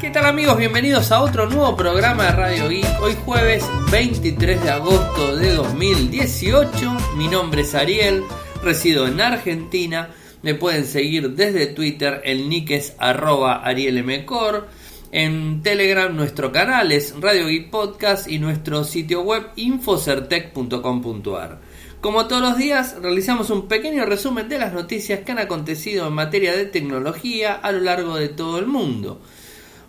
¿Qué tal amigos? Bienvenidos a otro nuevo programa de Radio Geek. Hoy jueves 23 de agosto de 2018. Mi nombre es Ariel, resido en Argentina. Me pueden seguir desde Twitter, el nick es arroba arielmcor. En Telegram nuestro canal es Radio Geek Podcast y nuestro sitio web infocertec.com.ar. Como todos los días, realizamos un pequeño resumen de las noticias que han acontecido en materia de tecnología a lo largo de todo el mundo.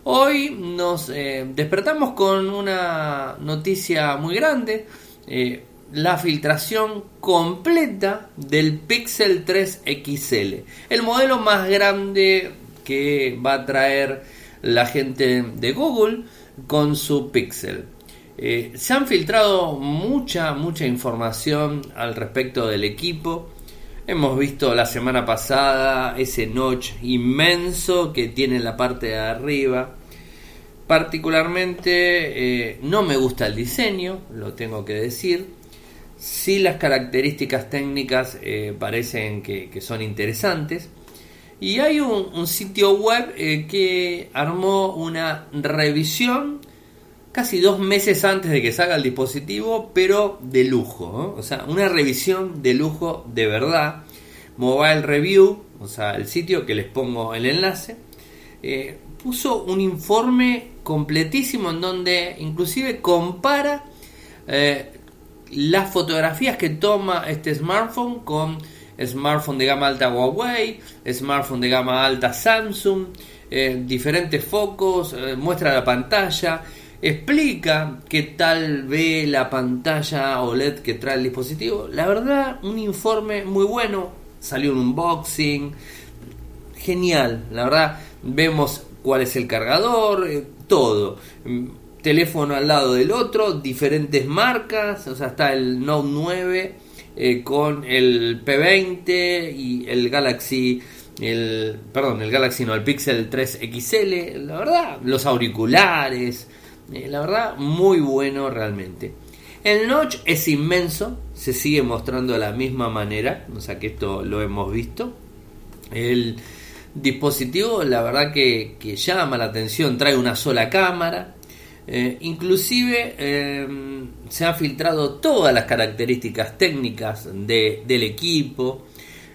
Hoy nos eh, despertamos con una noticia muy grande, eh, la filtración completa del Pixel 3 XL, el modelo más grande que va a traer la gente de Google con su Pixel. Eh, se han filtrado mucha, mucha información al respecto del equipo. Hemos visto la semana pasada ese notch inmenso que tiene en la parte de arriba. Particularmente eh, no me gusta el diseño, lo tengo que decir. Sí las características técnicas eh, parecen que, son interesantes. Y hay un, sitio web eh, que armó una revisión casi dos meses antes de que salga el dispositivo, pero de lujo. O sea, una revisión de lujo de verdad. Mobile Review, o sea, el sitio que les pongo el enlace, puso un informe completísimo en donde inclusive compara eh, las fotografías que toma este smartphone con smartphone de gama alta Huawei, smartphone de gama alta Samsung, eh, diferentes focos, eh, muestra la pantalla, explica qué tal ve la pantalla OLED que trae el dispositivo. La verdad, un informe muy bueno, salió un unboxing, genial, la verdad, vemos cuál es el cargador, eh, todo. Mm, teléfono al lado del otro, diferentes marcas, o sea, está el Note 9 eh, con el P20 y el Galaxy el perdón, el Galaxy no, el Pixel 3 XL, la verdad, los auriculares, eh, la verdad, muy bueno realmente. El notch es inmenso, se sigue mostrando de la misma manera, o sea que esto lo hemos visto. El dispositivo la verdad que, llama la atención, trae una sola cámara, eh, inclusive em, se han filtrado todas las características técnicas del equipo.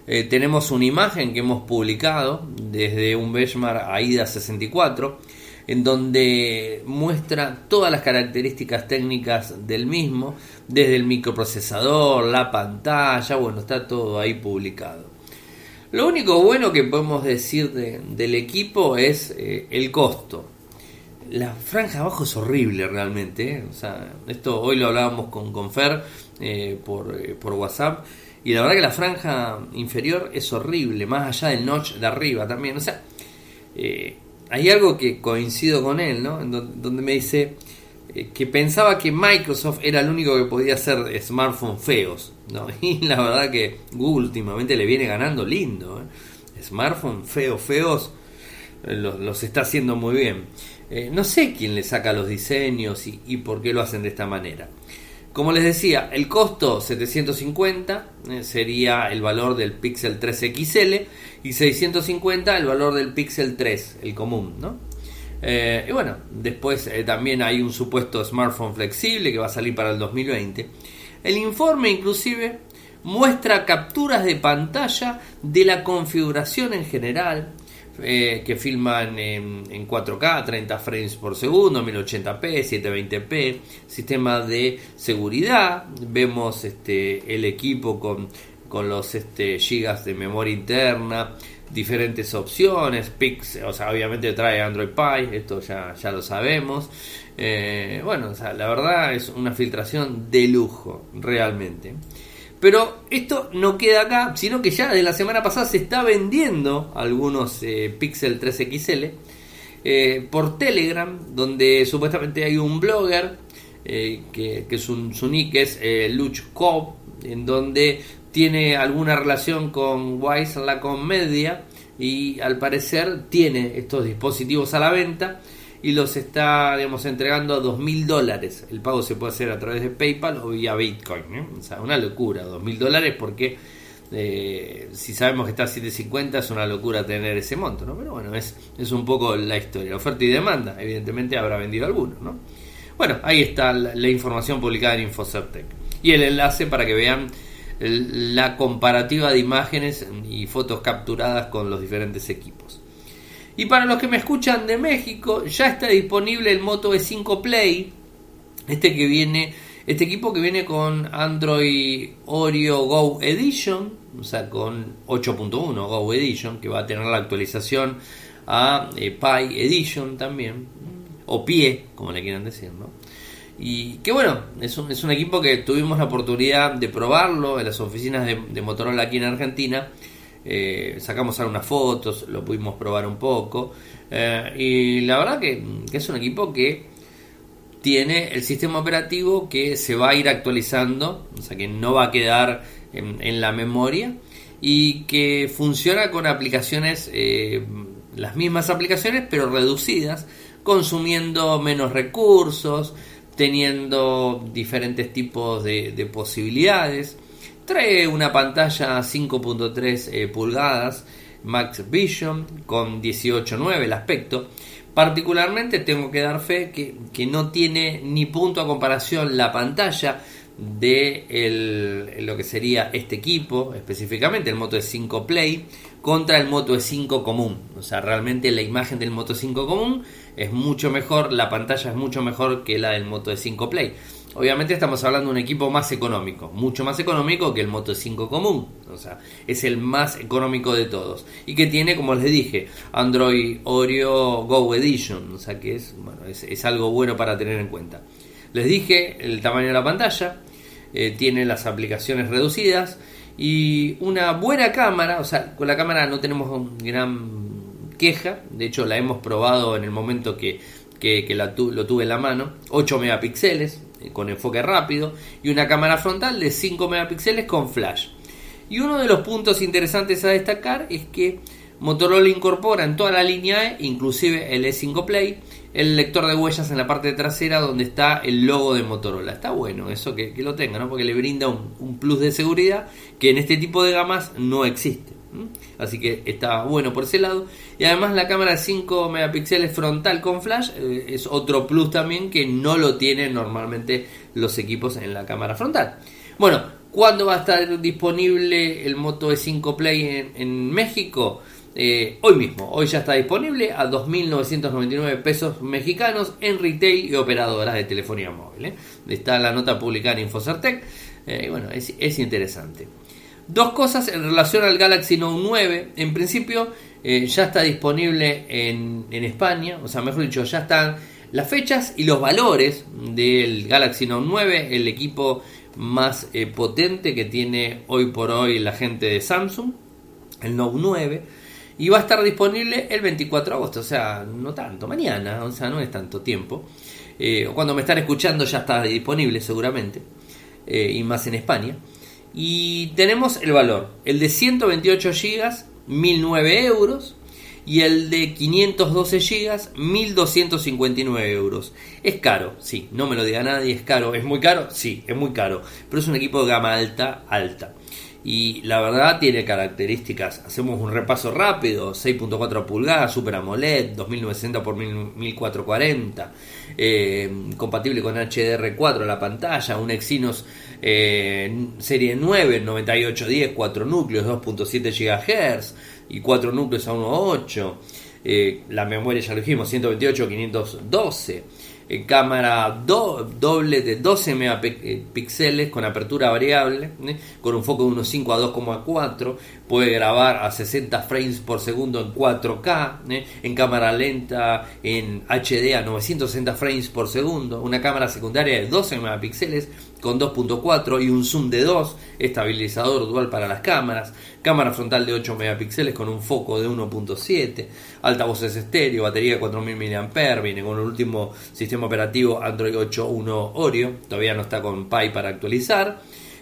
Eh, tenemos una imagen que hemos publicado desde un benchmark AIDA 64 en donde muestra todas las características técnicas del mismo, desde el microprocesador, la pantalla, bueno, está todo ahí publicado. Lo único bueno que podemos decir del equipo es eh, el costo. La franja abajo es horrible realmente. ¿eh? O sea, esto hoy lo hablábamos con, con Fer eh, por, por, WhatsApp. Y la verdad que la franja inferior es horrible, más allá del notch de arriba también. O sea, hay algo que coincido con él, ¿no? donde me dice que pensaba que Microsoft era el único que podía hacer smartphones feos. ¿no? Y la verdad que Google últimamente le viene ganando lindo. ¿eh? Smartphones feos, feos, eh, los, está haciendo muy bien. Eh, no sé quién le saca los diseños y, por qué lo hacen de esta manera. Como les decía, el costo 750 sería el valor del Pixel 3 XL y 650 el valor del Pixel 3, el común, ¿no? Y bueno, después también hay un supuesto smartphone flexible que va a salir para el 2020 el informe inclusive muestra capturas de pantalla de la configuración en general, eh, que filman en, 4K, 30 frames por segundo, 1080p, 720p, sistema de seguridad, vemos este, el equipo con, con los este, gigas de memoria interna, diferentes opciones, Pix, o sea, obviamente trae Android Pie, esto ya, ya lo sabemos. Eh, bueno, la verdad es una filtración de lujo, realmente. Pero esto no queda acá, sino que ya de la semana pasada se está vendiendo algunos eh, Pixel 3 XL eh, por Telegram, donde supuestamente hay un blogger que, que su, su, nick es Luch Cobb, en donde tiene alguna relación con Wise la Media y al parecer tiene estos dispositivos a la venta y los está digamos, entregando a dos mil dólares. El pago se puede hacer a través de PayPal o vía Bitcoin. ¿eh? O sea, una locura, dos mil dólares porque Eh, si sabemos que está a 750 es una locura tener ese monto, ¿no? Pero bueno, es, es un poco la historia. Oferta y demanda, evidentemente habrá vendido algunos, ¿no? Bueno, ahí está la, información publicada en Infocertec. Y el enlace para que vean la comparativa de imágenes y fotos capturadas con los diferentes equipos. Y para los que me escuchan de México, ya está disponible el Moto E5 Play, este que viene, este equipo que viene con Android Oreo Go Edition, o sea, con 8.1 Go Edition, que va a tener la actualización a eh, Pi Edition también, o Pie, como le quieran decir, ¿no? Y que bueno, es un, es un equipo que tuvimos la oportunidad de probarlo en las oficinas de Motorola aquí en Argentina eh, sacamos algunas fotos, lo pudimos probar un poco. Eh, y la verdad que, es un equipo que tiene el sistema operativo que se va a ir actualizando, o sea que no va a quedar en, la memoria y que funciona con aplicaciones, eh, las mismas aplicaciones pero reducidas, consumiendo menos recursos, teniendo diferentes tipos de posibilidades. Trae una pantalla 5.3 eh, pulgadas Max Vision con 18.9 el aspecto. Particularmente tengo que dar fe que, no tiene ni punto a comparación la pantalla de lo que sería este equipo, específicamente el Moto E5 Play, contra el Moto E5 común. O sea, realmente la imagen del Moto E5 común es mucho mejor, la pantalla es mucho mejor que la del Moto E5 Play. Obviamente estamos hablando de un equipo más económico, mucho más económico que el Moto 5 común, o sea, es el más económico de todos y que tiene, como les dije, Android Oreo Go Edition, o sea que es, bueno, es, algo bueno para tener en cuenta. Les dije el tamaño de la pantalla, eh, tiene las aplicaciones reducidas y una buena cámara, o sea, con la cámara no tenemos gran queja, de hecho la hemos probado en el momento que, lo tuve en la mano, 8 megapíxeles, eh, con enfoque rápido y una cámara frontal de 5 megapíxeles con flash. Y uno de los puntos interesantes a destacar es que Motorola incorpora en toda la línea E, inclusive el E5 Play, el lector de huellas en la parte trasera donde está el logo de Motorola. Está bueno eso que, lo tenga, ¿no? porque le brinda un, plus de seguridad que en este tipo de gamas no existe. Así que está bueno por ese lado. Y además la cámara de 5 megapíxeles frontal con flash eh, es otro plus también que no lo tienen normalmente los equipos en la cámara frontal. Bueno, ¿cuándo va a estar disponible el Moto E5 Play en, México? Eh, hoy mismo, hoy ya está disponible a 2.999 pesos mexicanos en retail y operadoras de telefonía móvil. ¿eh? Está la nota publicada en Infocertec. bueno, es interesante. Dos cosas en relación al Galaxy Note 9. En principio eh, ya está disponible en, España, o sea, mejor dicho, ya están las fechas y los valores del Galaxy Note 9, el equipo más eh, potente que tiene hoy por hoy la gente de Samsung, el Note 9. Y va a estar disponible el 24 de agosto, o sea, no tanto, mañana, o sea, no es tanto tiempo. Eh, cuando me están escuchando ya está disponible seguramente, y más en España. Y tenemos el valor, el de 128 GB, 1009 euros. Y el de 512 GB, 1259 euros. Es caro, sí, no me lo diga nadie, es caro. ¿Es muy caro? Sí, es muy caro. Pero es un equipo de gama alta, alta y la verdad tiene características. Hacemos un repaso rápido: 6.4 pulgadas, Super AMOLED, 2960 x 1440, compatible con HDR4 la pantalla, un Exynos eh, serie 9, 9810, 4 núcleos, 2.7 GHz y 4 núcleos a 1.8. Eh, la memoria ya lo dijimos, 128, 512 cámara doble de 12 megapíxeles con apertura variable, ¿eh? con un foco de 1.5 a 2.4, puede grabar a 60 frames por segundo en 4K, ¿eh? en cámara lenta en HD a 960 frames por segundo, una cámara secundaria de 12 megapíxeles con 2.4 y un zoom de 2, estabilizador dual para las cámaras, cámara frontal de 8 megapíxeles con un foco de 1.7, altavoces estéreo, batería de 4000 mAh, viene con el último sistema operativo Android 8.1 Oreo, todavía no está con Pi para actualizar.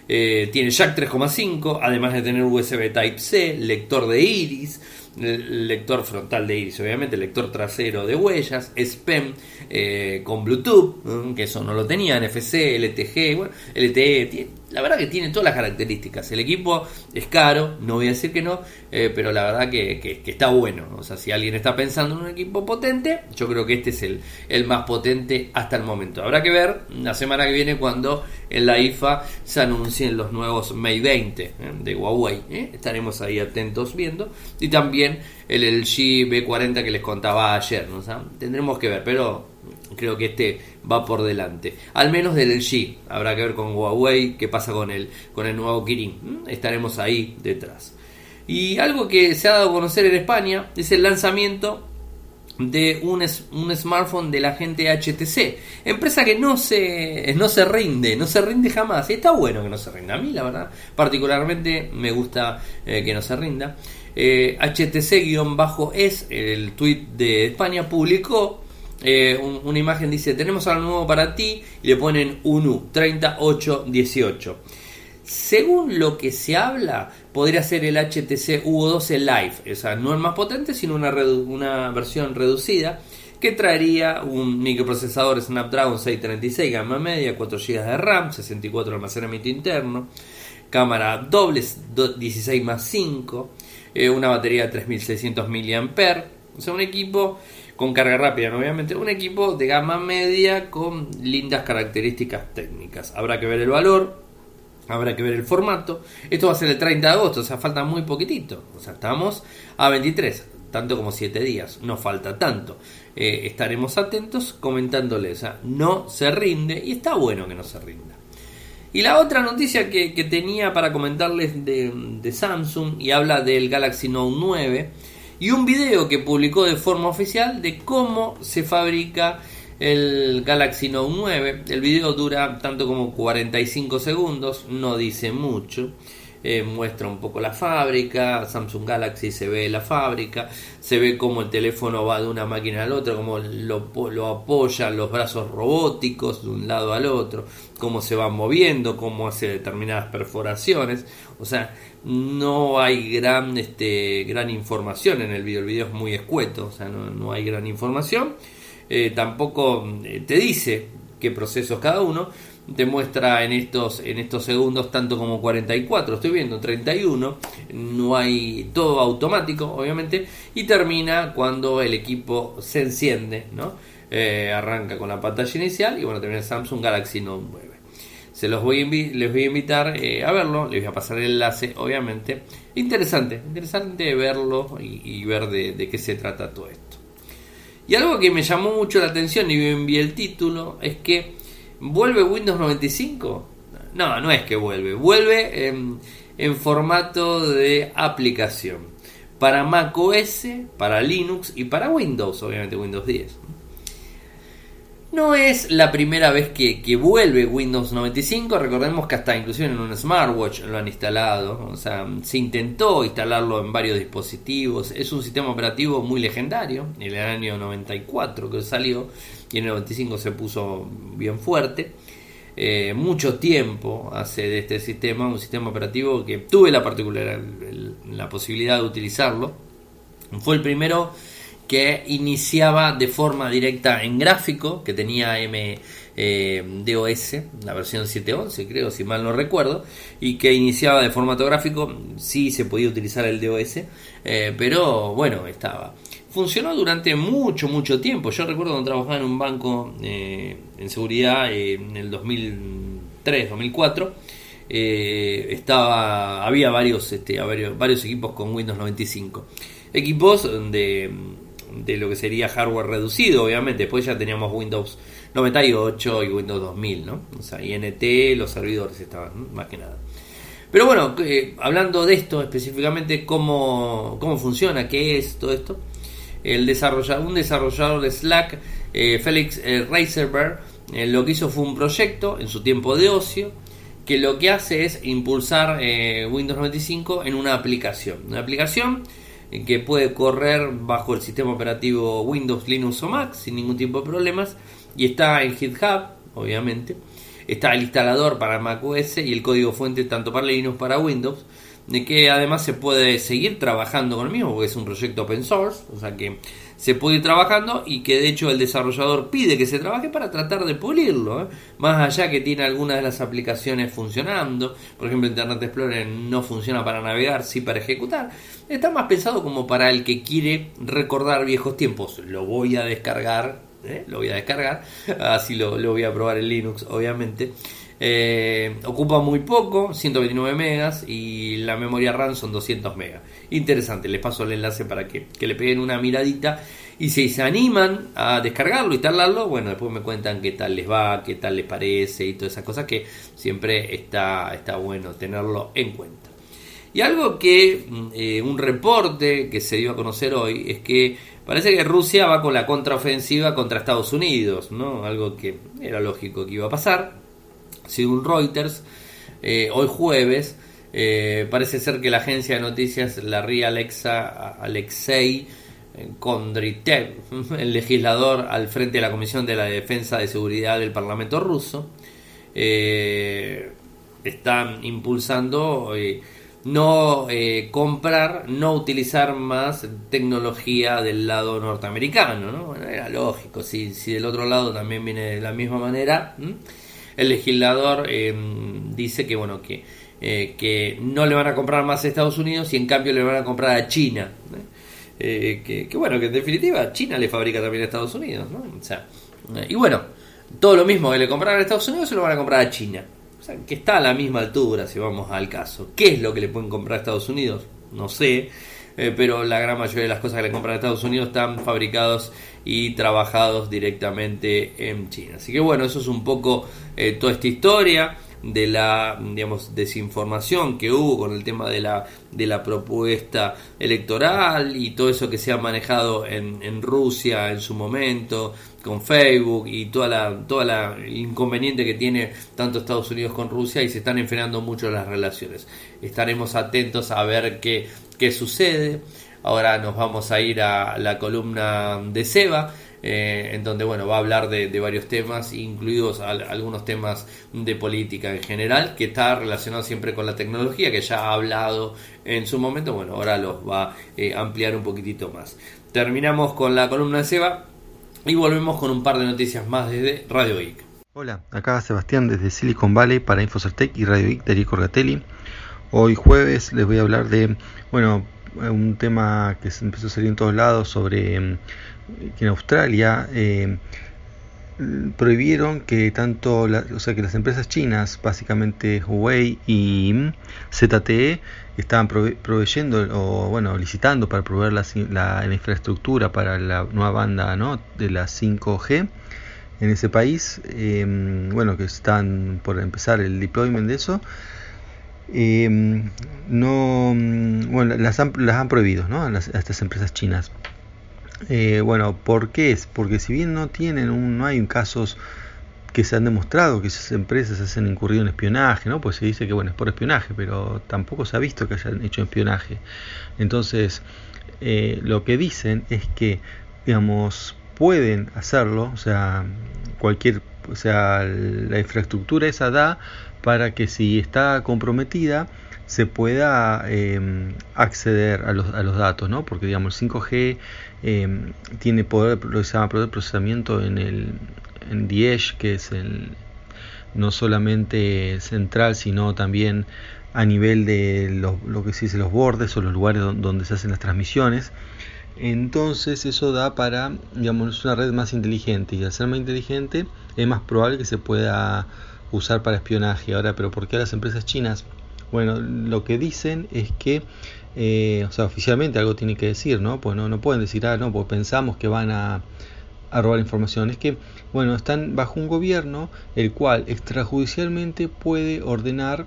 Eh, tiene jack 3,5, además de tener USB Type-C, lector de iris, lector frontal de iris, obviamente, lector trasero de huellas, SPEM eh, con Bluetooth, que eso no lo tenía, NFC, LTG, bueno, LTE, la verdad que tiene todas las características. El equipo es caro, no voy a decir que no, eh, pero la verdad que, está bueno. O sea, si alguien está pensando en un equipo potente, yo creo que este es el, más potente hasta el momento. Habrá que ver la semana que viene cuando en la IFA se anuncien los nuevos Mate 20 eh, de Huawei. ¿eh? Estaremos ahí atentos viendo. Y también el LG B40 que les contaba ayer. ¿no? tendremos que ver, pero creo que este va por delante. Al menos del LG. Habrá que ver con Huawei qué pasa con el, con el nuevo Kirin. Mm, estaremos ahí detrás. Y algo que se ha dado a conocer en España es el lanzamiento de un, un, smartphone de la gente HTC. Empresa que no se, no se rinde, no se rinde jamás. Y está bueno que no se rinda. A mí, la verdad, particularmente me gusta eh, que no se rinda. Eh, HTC-es, el tweet de España, publicó eh, una imagen dice, tenemos algo nuevo para ti, y le ponen UNU 3818. Según lo que se habla, podría ser el HTC U12 Live, o sea, no el más potente, sino una, una versión reducida que traería un microprocesador Snapdragon 636 gama media, 4 GB de RAM, 64 de almacenamiento interno, cámara doble 16 más 5, eh, una batería de 3600 mAh, o sea, un equipo con carga rápida, obviamente, un equipo de gama media con lindas características técnicas. Habrá que ver el valor, habrá que ver el formato. Esto va a ser el 30 de agosto, o sea, falta muy poquitito. O sea, estamos a 23, tanto como 7 días, no falta tanto. Eh, estaremos atentos comentándoles, o no se rinde y está bueno que no se rinda. Y la otra noticia que, tenía para comentarles de, de Samsung y habla del Galaxy Note 9 y un video que publicó de forma oficial de cómo se fabrica el Galaxy Note 9. El video dura tanto como 45 segundos, no dice mucho. Eh, muestra un poco la fábrica, Samsung Galaxy se ve la fábrica, se ve cómo el teléfono va de una máquina a la otra, cómo lo, lo apoyan los brazos robóticos de un lado al otro, cómo se va moviendo, cómo hace determinadas perforaciones. O sea, no hay gran, este, gran información en el video, el video es muy escueto, o sea, no, hay gran información. Eh, tampoco eh, te dice qué procesos cada uno, te muestra en estos, en estos segundos tanto como 44, estoy viendo 31, no hay todo automático, obviamente, y termina cuando el equipo se enciende, ¿no? Eh, arranca con la pantalla inicial y bueno, termina Samsung Galaxy Note 9. Se los voy a les voy a invitar eh, a verlo, les voy a pasar el enlace, obviamente. Interesante, interesante verlo y, ver de, qué se trata todo esto. Y algo que me llamó mucho la atención y me envié el título es que vuelve Windows 95. No, no es que vuelve, vuelve en, en formato de aplicación para Mac OS, para Linux y para Windows, obviamente Windows 10. No es la primera vez que, vuelve Windows 95, recordemos que hasta inclusive en un smartwatch lo han instalado, o sea, se intentó instalarlo en varios dispositivos, es un sistema operativo muy legendario, en el año 94 que salió y en el 95 se puso bien fuerte. Eh, mucho tiempo hace de este sistema un sistema operativo que tuve la particular la posibilidad de utilizarlo. Fue el primero que iniciaba de forma directa en gráfico, que tenía MDOS, eh, la versión 711 creo, si mal no recuerdo, y que iniciaba de formato gráfico, sí se podía utilizar el DOS, eh, pero bueno, estaba. Funcionó durante mucho, mucho tiempo. Yo recuerdo cuando trabajaba en un banco eh, en seguridad en el 2003, 2004. estaba había varios, este, varios varios equipos con Windows 95 equipos de de lo que sería hardware reducido, obviamente. Después ya teníamos Windows 98 y Windows 2000, ¿no? O sea, INT, los servidores estaban, más que nada. Pero bueno, eh, hablando de esto específicamente, ¿cómo, cómo funciona, qué es todo esto. El desarrollador, un desarrollador de Slack, eh, Félix eh, Reiserberg, lo que hizo fue un proyecto en su tiempo de ocio que lo que hace es impulsar Windows 95 en una aplicación. Una aplicación que puede correr bajo el sistema operativo Windows, Linux o Mac sin ningún tipo de problemas y está en GitHub, obviamente. Está el instalador para Mac OS y el código fuente tanto para Linux para Windows, de que además se puede seguir trabajando con el mismo, porque es un proyecto open source, o sea que se puede ir trabajando y que de hecho el desarrollador pide que se trabaje para tratar de pulirlo, ¿eh? más allá que tiene algunas de las aplicaciones funcionando, por ejemplo Internet Explorer no funciona para navegar, sí para ejecutar, está más pensado como para el que quiere recordar viejos tiempos, lo voy a descargar, ¿eh? lo voy a descargar, así lo, lo voy a probar en Linux obviamente. Eh, ocupa muy poco, 129 megas y la memoria RAM son 200 megas. Interesante, les paso el enlace para que, le peguen una miradita. Y si se animan a descargarlo, instalarlo, bueno, después me cuentan qué tal les va, qué tal les parece y todas esas cosas que siempre está, está bueno tenerlo en cuenta. Y algo que mm, eh, un reporte que se dio a conocer hoy es que parece que Rusia va con la contraofensiva contra Estados Unidos, ¿no? Algo que era lógico que iba a pasar según Reuters, eh, hoy jueves, eh, parece ser que la agencia de noticias, la RIA Alexa, Alexei eh, Kondritev, el legislador al frente de la Comisión de la Defensa de Seguridad del Parlamento ruso, están impulsando no comprar, no utilizar más tecnología del lado norteamericano. ¿no? era lógico, si, si del otro lado también viene de la misma manera el legislador eh, dice que bueno que, eh, que no le van a comprar más a Estados Unidos y en cambio le van a comprar a China. Eh, que, bueno, que en definitiva China le fabrica también a Estados Unidos. sea, y bueno, todo lo mismo que le compraron a Estados Unidos se lo van a comprar a China. Que está a la misma altura si vamos al caso. ¿Qué es lo que le pueden comprar a Estados Unidos? No sé. pero la gran mayoría de las cosas que le compran a Estados Unidos están fabricados y trabajados directamente en China. Así que bueno, eso es un poco eh, toda esta historia de la digamos desinformación que hubo con el tema de la de la propuesta electoral y todo eso que se ha manejado en, en Rusia en su momento con Facebook y toda la toda la inconveniente que tiene tanto Estados Unidos con Rusia y se están enfriando mucho las relaciones. Estaremos atentos a ver qué qué sucede. Ahora nos vamos a ir a la columna de Seba, eh, en donde bueno va a hablar de, varios temas, incluidos algunos temas de política en general, que está relacionado siempre con la tecnología, que ya ha hablado en su momento. Bueno, ahora los va a eh, ampliar un poquitito más. Terminamos con la columna de Seba y volvemos con un par de noticias más desde Radio Geek. Hola, acá Sebastián desde Silicon Valley para Infocertec y Radio Geek de Rico Orgatelli. Hoy jueves les voy a hablar de, bueno, un tema que empezó a salir en todos lados sobre mm, que en Australia eh, prohibieron que tanto o sea que las empresas chinas básicamente Huawei y ZTE estaban proveyendo o bueno licitando para proveer la, infraestructura para la nueva banda de la 5G en ese país mm, bueno que están por empezar el deployment de eso. Eh, no bueno las han, las han prohibido ¿no? a, estas empresas chinas eh, bueno ¿por qué es? porque si bien no tienen un, no hay casos que se han demostrado que esas empresas hacen incurrido en espionaje, ¿no? Pues se dice que bueno es por espionaje, pero tampoco se ha visto que hayan hecho espionaje. Entonces, eh, lo que dicen es que, digamos, pueden hacerlo, o sea, cualquier, o sea, la infraestructura esa da para que si está comprometida se pueda em, acceder a los, a los, datos, ¿no? Porque digamos el 5G em, tiene poder, de procesamiento en el en Dish, que es el no solamente central, sino también a nivel de lo que se dice los bordes o los lugares donde se hacen las transmisiones. Entonces eso da para, digamos, una red más inteligente y al ser más inteligente es más probable que se pueda usar para espionaje. Ahora, pero ¿por qué las empresas chinas? Bueno, lo que dicen es que, eh, o sea, oficialmente algo tiene que decir, ¿no? Pues no, no pueden decir, ah, no, pues pensamos que van a, robar información. Es que, bueno, están bajo un gobierno el cual extrajudicialmente puede ordenar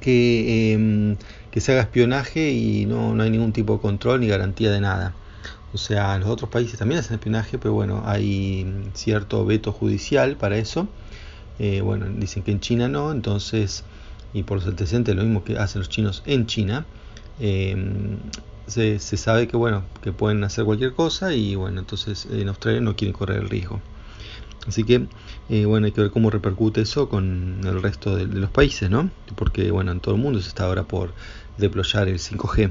que, em, que se haga espionaje y no, no hay ningún tipo de control ni garantía de nada. O sea, los otros países también hacen espionaje, pero bueno, hay cierto veto judicial para eso. Eh, bueno, dicen que en China no, entonces, y por los antecedentes lo mismo que hacen los chinos en China, em, se, sabe que bueno, que pueden hacer cualquier cosa y bueno, entonces en Australia no quieren correr el riesgo. Así que, eh, bueno, hay que ver cómo repercute eso con el resto de, los países, ¿no? Porque, bueno, en todo el mundo se está ahora por deployar el 5G.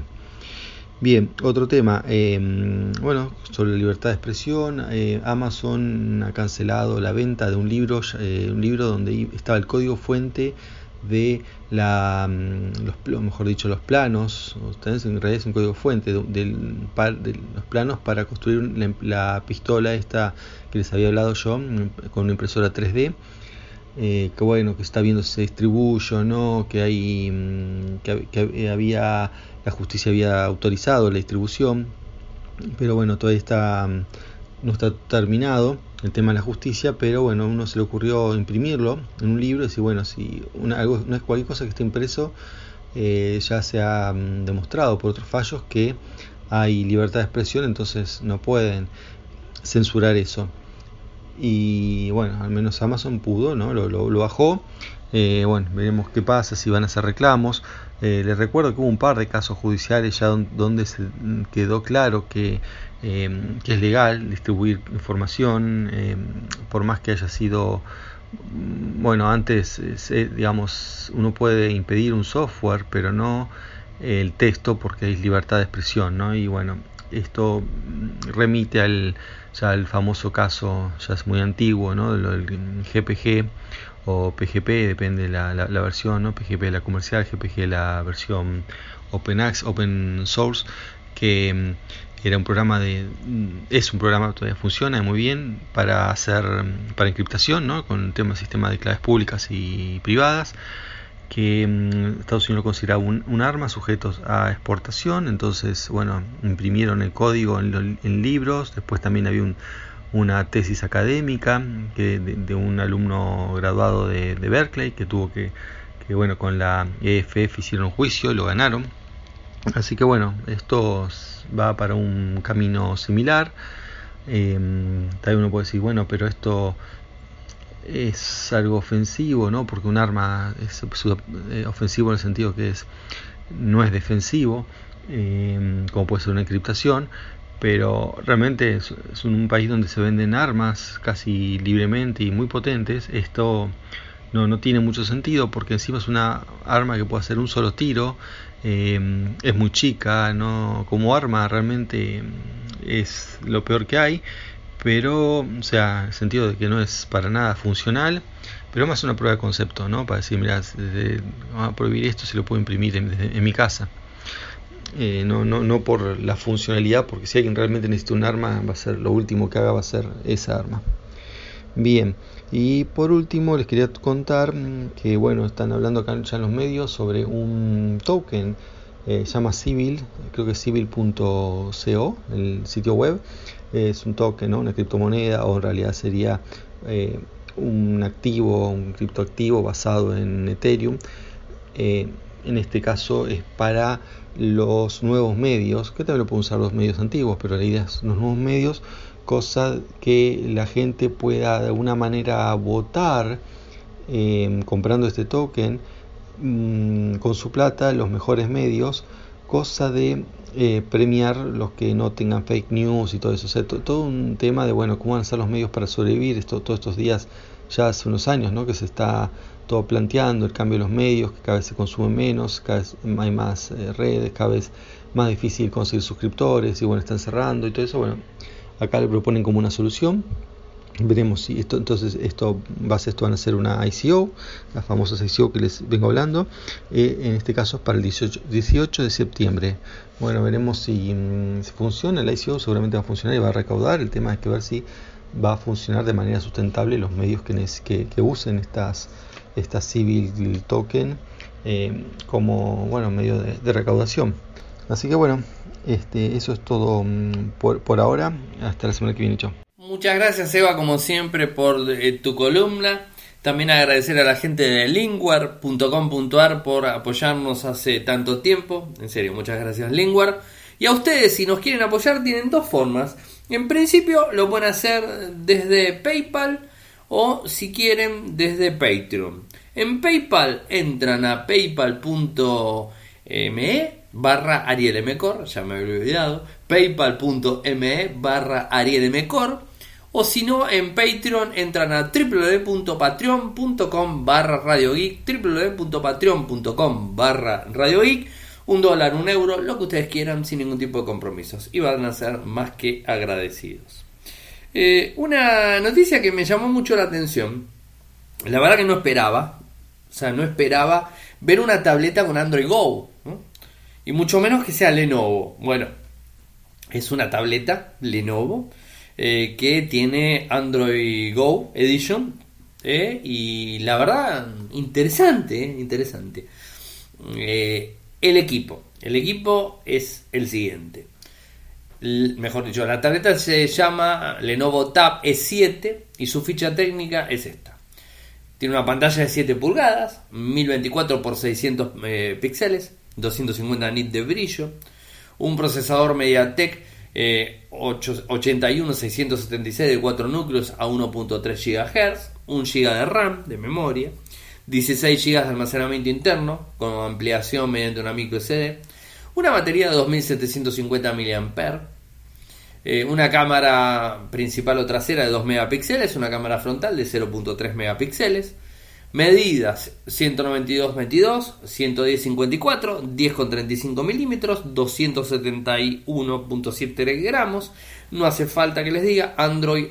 Bien, otro tema, em, bueno, sobre libertad de expresión, eh, Amazon ha cancelado la venta de un libro, eh, un libro donde estaba el código fuente de la, mm, los, mejor dicho, los planos, en realidad es un código fuente de, de los planos para construir la, pistola esta que les había hablado yo mm, con una impresora 3D. Eh, que bueno, que está viendo si se distribuye o no, que hay mm, que, había la justicia había autorizado la distribución, pero bueno, todavía está no está terminado el tema de la justicia, pero bueno, a uno se le ocurrió imprimirlo en un libro y decir, bueno, si una, algo, no es cualquier cosa que esté impreso, eh, ya se ha mm, demostrado por otros fallos que hay libertad de expresión, entonces no pueden censurar eso. Y bueno, al menos Amazon pudo, ¿no? Lo, lo, bajó. Eh, bueno, veremos qué pasa, si van a hacer reclamos. Eh, les recuerdo que hubo un par de casos judiciales ya donde se quedó claro que Em, es legal distribuir información, em, por más que haya sido, mm, bueno, antes, digamos, uno puede impedir un software, pero no el texto porque hay libertad de expresión, ¿no? Y bueno, esto mm, remite al, ya al famoso caso, ya es muy antiguo, ¿no? Del GPG o PGP, depende de la, la, versión, ¿no? PGP la comercial, GPG la versión Open, Open Source, que em, era un programa de es un programa todavía funciona muy bien para hacer para encriptación ¿no? con tema sistema de claves públicas y privadas que mm, Estados Unidos lo consideraba un, arma sujetos a exportación entonces bueno imprimieron el código en, libros después también había un, una tesis académica que de, un alumno graduado de, Berkeley que tuvo que, que bueno con la EFF hicieron un juicio y lo ganaron así que bueno estos va para un camino similar. Eh, también uno puede decir, bueno, pero esto es algo ofensivo, ¿no? Porque un arma es eh, ofensivo en el sentido que es no es defensivo, eh, como puede ser una encriptación, pero realmente es, un país donde se venden armas casi libremente y muy potentes. Esto no, no tiene mucho sentido porque encima es una arma que puede hacer un solo tiro eh, es muy chica, no como arma realmente es lo peor que hay, pero, o sea, el sentido de que no es para nada funcional, pero más una prueba de concepto, ¿no? Para decir, mira, vamos a prohibir esto si lo puedo imprimir en, mi casa. Eh, no, no, no por la funcionalidad, porque si alguien realmente necesita un arma, va a ser lo último que haga, va a ser esa arma. Bien, y por último les quería contar que bueno, están hablando acá ya en los medios sobre un token, eh, llama Civil, creo que es civil.co, el sitio web, es un token, una criptomoneda o en realidad sería eh, un activo, un criptoactivo basado en Ethereum. En este caso es para los nuevos medios, que también lo pueden usar los medios antiguos, pero la idea es los nuevos medios cosa que la gente pueda de alguna manera votar em, comprando este token mm, con su plata los mejores medios, cosa de eh, premiar los que no tengan fake news y todo eso. todo un tema de bueno, cómo van a ser los medios para sobrevivir esto, todos estos días, ya hace unos años, ¿no? que se está todo planteando el cambio de los medios, que cada vez se consume menos, cada vez hay más eh, redes, cada vez más difícil conseguir suscriptores y bueno, están cerrando y todo eso. Bueno, Acá le proponen como una solución. Veremos si esto, entonces, esto base esto van a ser una ICO, las famosas ICO que les vengo hablando. Eh, en este caso es para el 18, 18 de septiembre. Bueno, veremos si, mm, funciona el ICO, seguramente va a funcionar y va a recaudar. El tema es que ver si va a funcionar de manera sustentable los medios que, usen estas, estas civil token eh, como bueno medio de recaudación. Así que bueno, este, eso es todo mm, por, ahora. Hasta la semana que viene. Chao. Muchas gracias, Eva, como siempre, por eh, tu columna. También agradecer a la gente de lingwar.com.ar por apoyarnos hace tanto tiempo. En serio, muchas gracias, Lingwar. Y a ustedes, si nos quieren apoyar, tienen dos formas. En principio, lo pueden hacer desde PayPal o, si quieren, desde Patreon. En PayPal entran a paypal.me barra Ariel Mcor, ya me había olvidado, paypal.me barra Ariel Mcor, O si no, en Patreon entran a www.patreon.com barra Radio Geek, www.patreon.com barra Radio Geek, un dólar, un euro, lo que ustedes quieran sin ningún tipo de compromisos. Y van a ser más que agradecidos. Eh, una noticia que me llamó mucho la atención, la verdad que no esperaba, o sea, no esperaba ver una tableta con Android Go, y mucho menos que sea Lenovo. Bueno, es una tableta Lenovo eh, que tiene Android Go Edition eh, y la verdad interesante, interesante. el equipo, el equipo es el siguiente mejor dicho, la tableta se llama Lenovo Tab E7 y su ficha técnica es esta. Tiene una pantalla de 7 pulgadas, 1024 x 600 píxeles, 250 nits de brillo, un procesador MediaTek eh, 81676 de 4 núcleos a 1.3 GHz, 1 GB de RAM de memoria, 16 GB de almacenamiento interno con ampliación mediante una micro SD, una batería de 2750 mAh, eh, una cámara principal o trasera de 2 megapíxeles, una cámara frontal de 0.3 megapíxeles, medidas 192-22, 110-54, 10,35 milímetros, 271.7 gramos, no hace falta que les diga, Android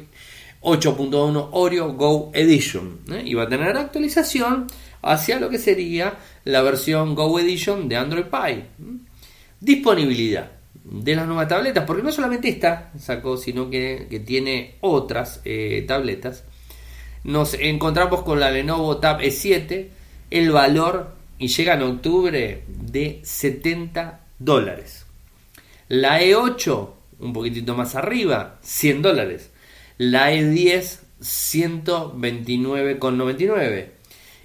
8.1 Oreo Go Edition, ¿eh? y va a tener actualización hacia lo que sería la versión Go Edition de Android Pie. Disponibilidad de las nuevas tabletas, porque no solamente esta sacó, sino que, tiene otras eh, tabletas. Nos encontramos con la Lenovo Tab E7, el valor, y llega en octubre, de 70 dólares. La E8, un poquitito más arriba, 100 dólares. La E10, 129,99.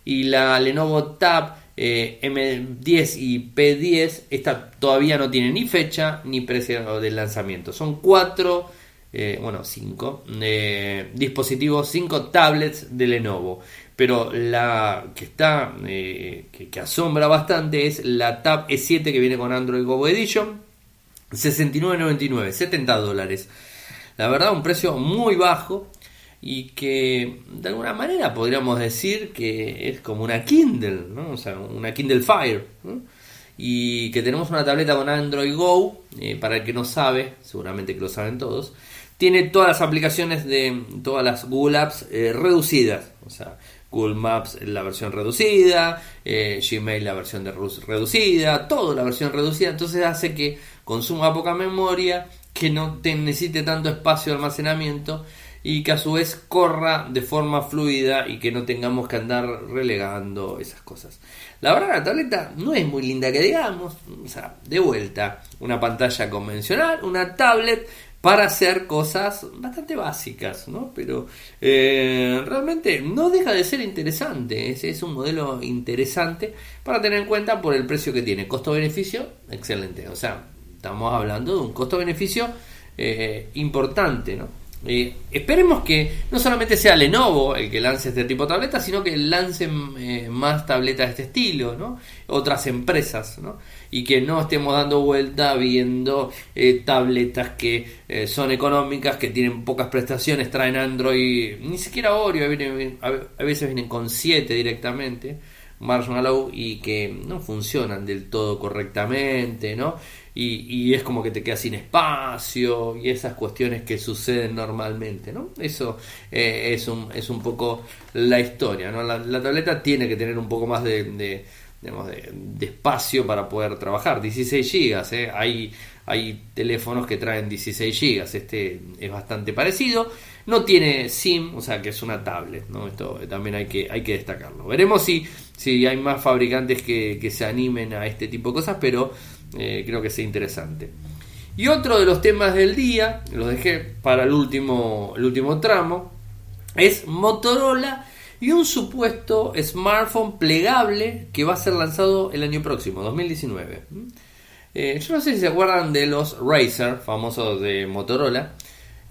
Y la Lenovo Tab eh, M10 y P10 esta todavía no tiene ni fecha ni precio de lanzamiento. Son cuatro, eh, bueno, cinco eh, dispositivos, cinco tablets de Lenovo. Pero la que está, que, que, asombra bastante es la Tab E7 que viene con Android Go Edition. 69.99, 70 dólares. La verdad, un precio muy bajo y que de alguna manera podríamos decir que es como una Kindle, o sea, una Kindle Fire. Y que tenemos una tableta con Android Go, eh, para el que no sabe, seguramente que lo saben todos, tiene todas las aplicaciones de todas las Google Apps eh, reducidas, o sea, Google Maps la versión reducida, eh, Gmail la versión de reducida, todo la versión reducida, entonces hace que consuma poca memoria, que no te necesite tanto espacio de almacenamiento y que a su vez corra de forma fluida y que no tengamos que andar relegando esas cosas. La verdad la tableta no es muy linda que digamos, o sea, de vuelta, una pantalla convencional, una tablet para hacer cosas bastante básicas, ¿no? Pero eh, realmente no deja de ser interesante, es, es, un modelo interesante para tener en cuenta por el precio que tiene. Costo-beneficio, excelente, o sea, estamos hablando de un costo-beneficio eh, importante, ¿no? Eh, esperemos que no solamente sea Lenovo el que lance este tipo de tabletas, sino que lancen eh, más tabletas de este estilo, ¿no? Otras empresas, ¿no? Y que no estemos dando vuelta viendo eh, tabletas que son económicas, que tienen pocas prestaciones, traen Android, ni siquiera Oreo, a veces vienen con 7 directamente, Marshmallow, y que no funcionan del todo correctamente, ¿no? y, es como que te quedas sin espacio y esas cuestiones que suceden normalmente, ¿no? Eso eh, es, un, es un poco la historia, ¿no? La, tableta tiene que tener un poco más de, de, espacio para poder trabajar, 16 gigas, ¿eh? hay, hay teléfonos que traen 16 gigas, este es bastante parecido, no tiene SIM, o sea que es una tablet, ¿no? Esto también hay que, hay que destacarlo. Veremos si, si hay más fabricantes que, que se animen a este tipo de cosas, pero eh, creo que es interesante. Y otro de los temas del día, los dejé para el último, el último tramo, es Motorola y un supuesto smartphone plegable que va a ser lanzado el año próximo, 2019. Eh, yo no sé si se acuerdan de los Razer, famosos de Motorola.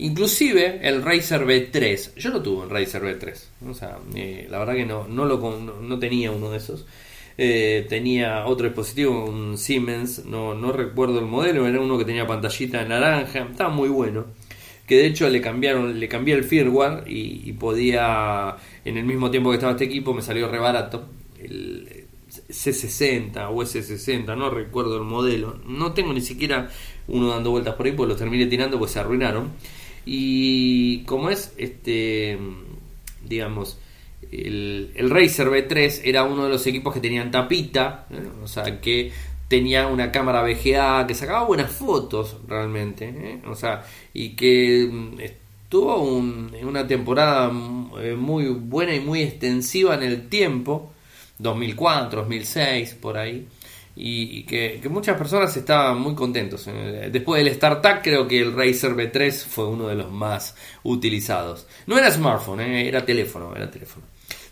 Inclusive el Razer B3. Yo no tuve un Razer B3. O sea, eh, la verdad que no, no, lo, no tenía uno de esos. Eh, tenía otro dispositivo, un Siemens, no, no recuerdo el modelo, era uno que tenía pantallita naranja, estaba muy bueno. que de hecho le cambiaron, le cambié el firmware y, podía, en el mismo tiempo que estaba este equipo, me salió re barato. El C60 o S60, no recuerdo el modelo. No tengo ni siquiera uno dando vueltas por ahí, pues los terminé tirando, pues se arruinaron. Y como es, este, digamos, el, el Razer B3 era uno de los equipos que tenían tapita, ¿eh? o sea que tenía una cámara VGA que sacaba buenas fotos realmente, ¿eh? o sea, y que mm, estuvo una temporada eh, muy buena y muy extensiva en el tiempo, 2004, 2006, por ahí. Y, que, muchas personas estaban muy contentos. Después del StarTAC creo que el Razer B3 fue uno de los más utilizados. No era smartphone, era teléfono, era teléfono.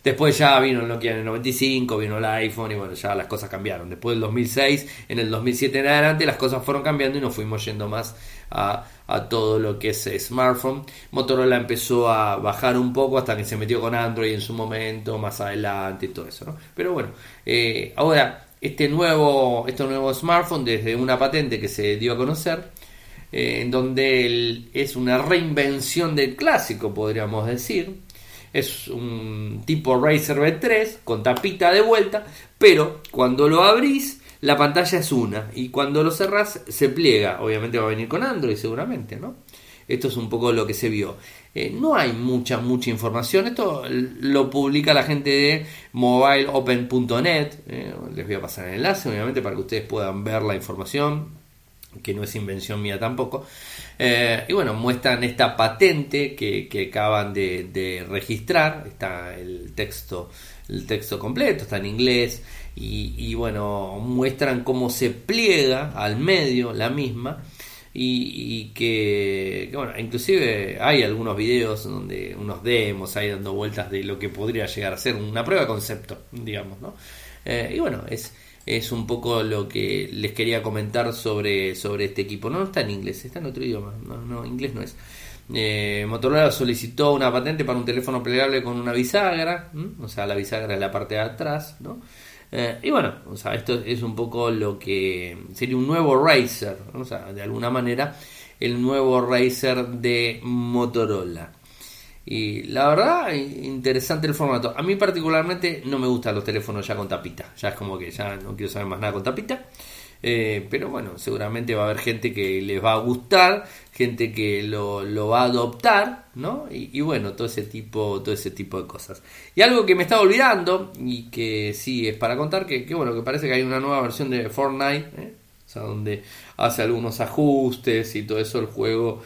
Después ya vino el Nokia en el 95, vino el iPhone y bueno, ya las cosas cambiaron. Después del 2006, en el 2007 en adelante, las cosas fueron cambiando y nos fuimos yendo más a, todo lo que es smartphone. Motorola empezó a bajar un poco hasta que se metió con Android en su momento, más adelante y todo eso. ¿no? Pero bueno, eh, ahora este nuevo, este nuevo smartphone desde una patente que se dio a conocer, eh, en donde es una reinvención del clásico, podríamos decir es un tipo Razer B3 con tapita de vuelta, pero cuando lo abrís la pantalla es una y cuando lo cerrás se pliega. Obviamente va a venir con Android seguramente, ¿no? Esto es un poco lo que se vio. Eh, no hay mucha, mucha información. Esto lo publica la gente de mobileopen.net. Eh, les voy a pasar el enlace, obviamente, para que ustedes puedan ver la información, que no es invención mía tampoco. Eh, y bueno, muestran esta patente que, acaban de, registrar, está el texto, el texto completo, está en inglés, y, bueno, muestran cómo se pliega al medio la misma. Y, que, bueno, inclusive hay algunos videos donde unos demos ahí dando vueltas de lo que podría llegar a ser una prueba de concepto, digamos, ¿no? Eh, y bueno, es, es un poco lo que les quería comentar sobre, sobre este equipo. No, está en inglés, está en otro idioma. No, no inglés no es. Eh, Motorola solicitó una patente para un teléfono plegable con una bisagra, o sea, la bisagra es la parte de atrás, ¿no? Eh, y bueno, o sea, esto es un poco lo que sería un nuevo Razer, o sea, de alguna manera el nuevo Razer de Motorola. Y la verdad, interesante el formato. A mí particularmente no me gustan los teléfonos ya con tapita. Ya es como que ya no quiero saber más nada con tapita. Eh, pero bueno, seguramente va a haber gente que les va a gustar, gente que lo, lo va a adoptar, ¿no? Y, bueno, todo ese tipo, todo ese tipo de cosas. Y algo que me estaba olvidando y que sí es para contar que, que bueno, que parece que hay una nueva versión de Fortnite, ¿eh? o sea, donde hace algunos ajustes y todo eso el juego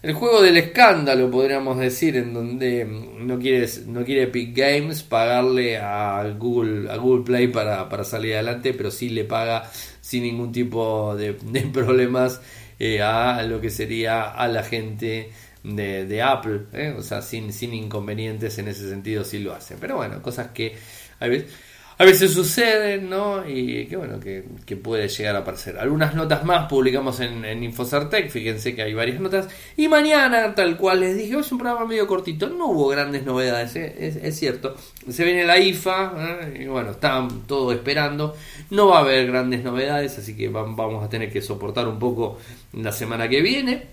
el juego del escándalo, podríamos decir, en donde no quiere, no quiere Epic Games pagarle a Google, a Google Play para, para salir adelante, pero sí le paga sin ningún tipo de, problemas eh, a lo que sería a la gente de, Apple, ¿eh? o sea, sin, sin inconvenientes en ese sentido sí lo hacen. Pero bueno, cosas que a veces a veces suceden, ¿no? Y que bueno, que, puede llegar a aparecer. Algunas notas más publicamos en, en Infocertec, fíjense que hay varias notas. Y mañana, tal cual les dije, es un programa medio cortito, no hubo grandes novedades, ¿eh? es, cierto. Se viene la IFA, ¿eh? y bueno, están todos esperando. No va a haber grandes novedades, así que vamos a tener que soportar un poco la semana que viene,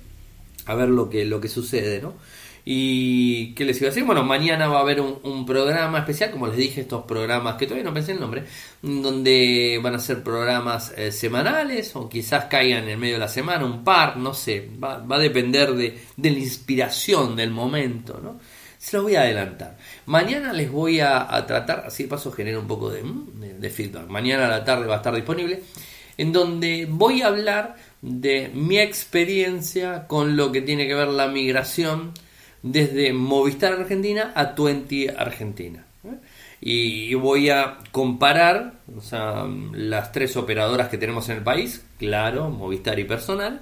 a ver lo que, lo que sucede, ¿no? ¿Y qué les iba a decir? Bueno, mañana va a haber un, programa especial, como les dije, estos programas que todavía no pensé el nombre, donde van a ser programas eh, semanales o quizás caigan en el medio de la semana, un par, no sé, va, a depender de, la inspiración del momento, ¿no? Se lo voy a adelantar. Mañana les voy a, tratar, así paso genera un poco mm, de, de feedback. Mañana a la tarde va a estar disponible, en donde voy a hablar de mi experiencia con lo que tiene que ver la migración desde Movistar Argentina a Twenty Argentina. ¿eh? Y voy a comparar las tres operadoras que tenemos en el país, claro, Movistar y Personal,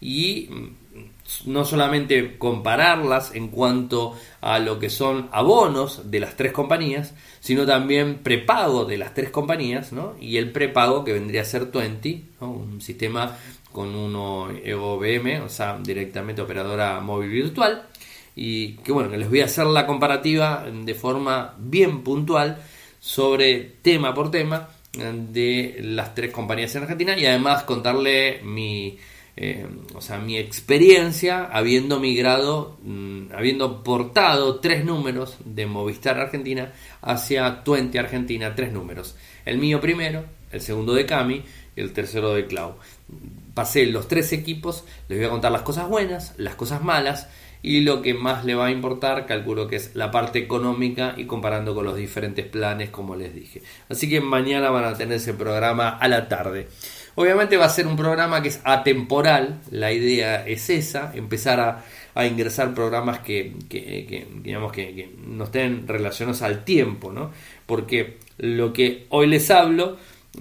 y mm, no solamente compararlas en cuanto a lo que son abonos de las tres compañías, sino también prepago de las tres compañías, ¿no? y el prepago que vendría a ser Twenty, un sistema con uno EOBM, o sea, directamente operadora móvil virtual, y que bueno, que les voy a hacer la comparativa de forma bien puntual sobre tema por tema de las tres compañías en Argentina y además contarle mi, eh, o sea, mi experiencia habiendo migrado, mm, habiendo portado tres números de Movistar Argentina hacia Tuente Argentina, tres números. El mío primero, el segundo de Cami y el tercero de Clau. Pasé los tres equipos, les voy a contar las cosas buenas, las cosas malas y lo que más le va a importar, calculo que es la parte económica y comparando con los diferentes planes, como les dije. Así que mañana van a tener ese programa a la tarde. Obviamente va a ser un programa que es atemporal, la idea es esa, empezar a, ingresar programas que, digamos que, no estén relacionados al tiempo, ¿no? Porque lo que hoy les hablo,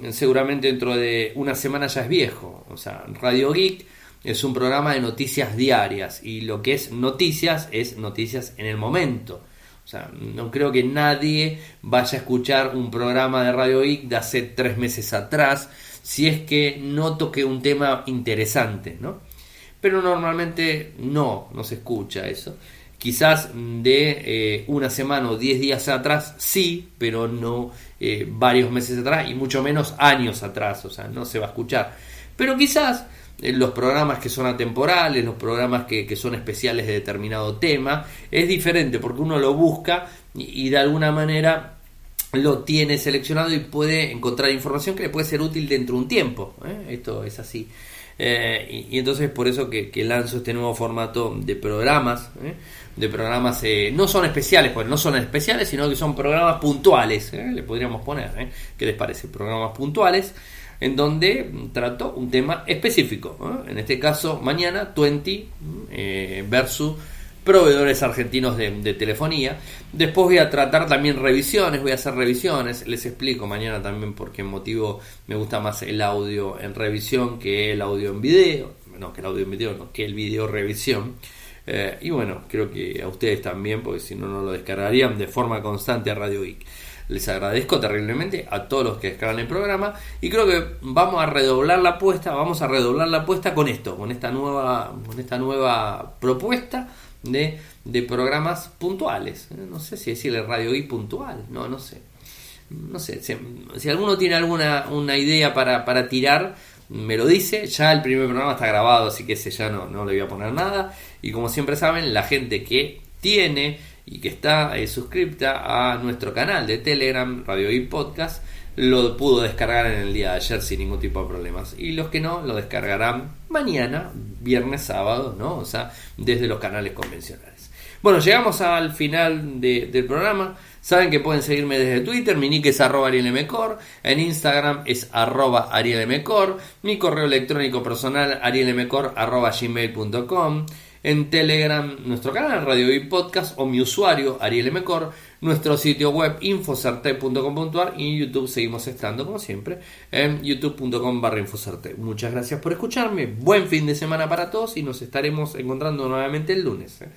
seguramente dentro de una semana ya es viejo. O sea, Radio Geek es un programa de noticias diarias y lo que es noticias es noticias en el momento. O sea, no creo que nadie vaya a escuchar un programa de Radio Geek de hace tres meses atrás si es que no toque un tema interesante, ¿no? Pero normalmente no, no se escucha eso. Quizás de eh, una semana o diez días atrás sí, pero no eh, varios meses atrás y mucho menos años atrás, o sea, no se va a escuchar. Pero quizás los programas que son atemporales, los programas que, son especiales de determinado tema, es diferente porque uno lo busca y de alguna manera lo tiene seleccionado y puede encontrar información que le puede ser útil dentro de un tiempo. ¿eh? Esto es así. Eh, y, entonces por eso que, lanzo este nuevo formato de programas. ¿eh? De programas, no son especiales, pues no son especiales, sino que son programas puntuales, le podríamos poner. ¿Qué les parece? Programas puntuales en donde trato un tema específico. En este caso, mañana, 20 versus proveedores argentinos de, telefonía. Después voy a tratar también revisiones, voy a hacer revisiones, les explico mañana también por qué motivo me gusta más el audio en revisión que el audio en video, no, que el audio en video, no, que el video revisión. Eh, y bueno, creo que a ustedes también, porque si no, no lo descargarían de forma constante a Radio Geek. Les agradezco terriblemente a todos los que descargan el programa y creo que vamos a redoblar la apuesta, vamos a redoblar la apuesta con esto, con esta nueva, con esta nueva propuesta de, de programas puntuales. No sé si decirle Radio I puntual, no, no sé. No sé, si, alguno tiene alguna una idea para, para tirar, me lo dice. Ya el primer programa está grabado, así que ese ya no, no le voy a poner nada. Y como siempre saben, la gente que tiene y que está eh, suscripta a nuestro canal de Telegram, Radio y Podcast, lo pudo descargar en el día de ayer sin ningún tipo de problemas. Y los que no, lo descargarán mañana, viernes, sábado, ¿no? O sea, desde los canales convencionales. Bueno, llegamos al final del programa. Saben que pueden seguirme desde Twitter, mi nick es arroba arielmcor, en Instagram es arroba arielmcor, mi correo electrónico personal arielmcor arroba gmail.com, en Telegram nuestro canal Radio y Podcast o mi usuario Ariel nuestro sitio web infocerte.com.ar y en YouTube seguimos estando como siempre en youtube.com barra infocerte. Muchas gracias por escucharme, buen fin de semana para todos y nos estaremos encontrando nuevamente el lunes. ¿eh?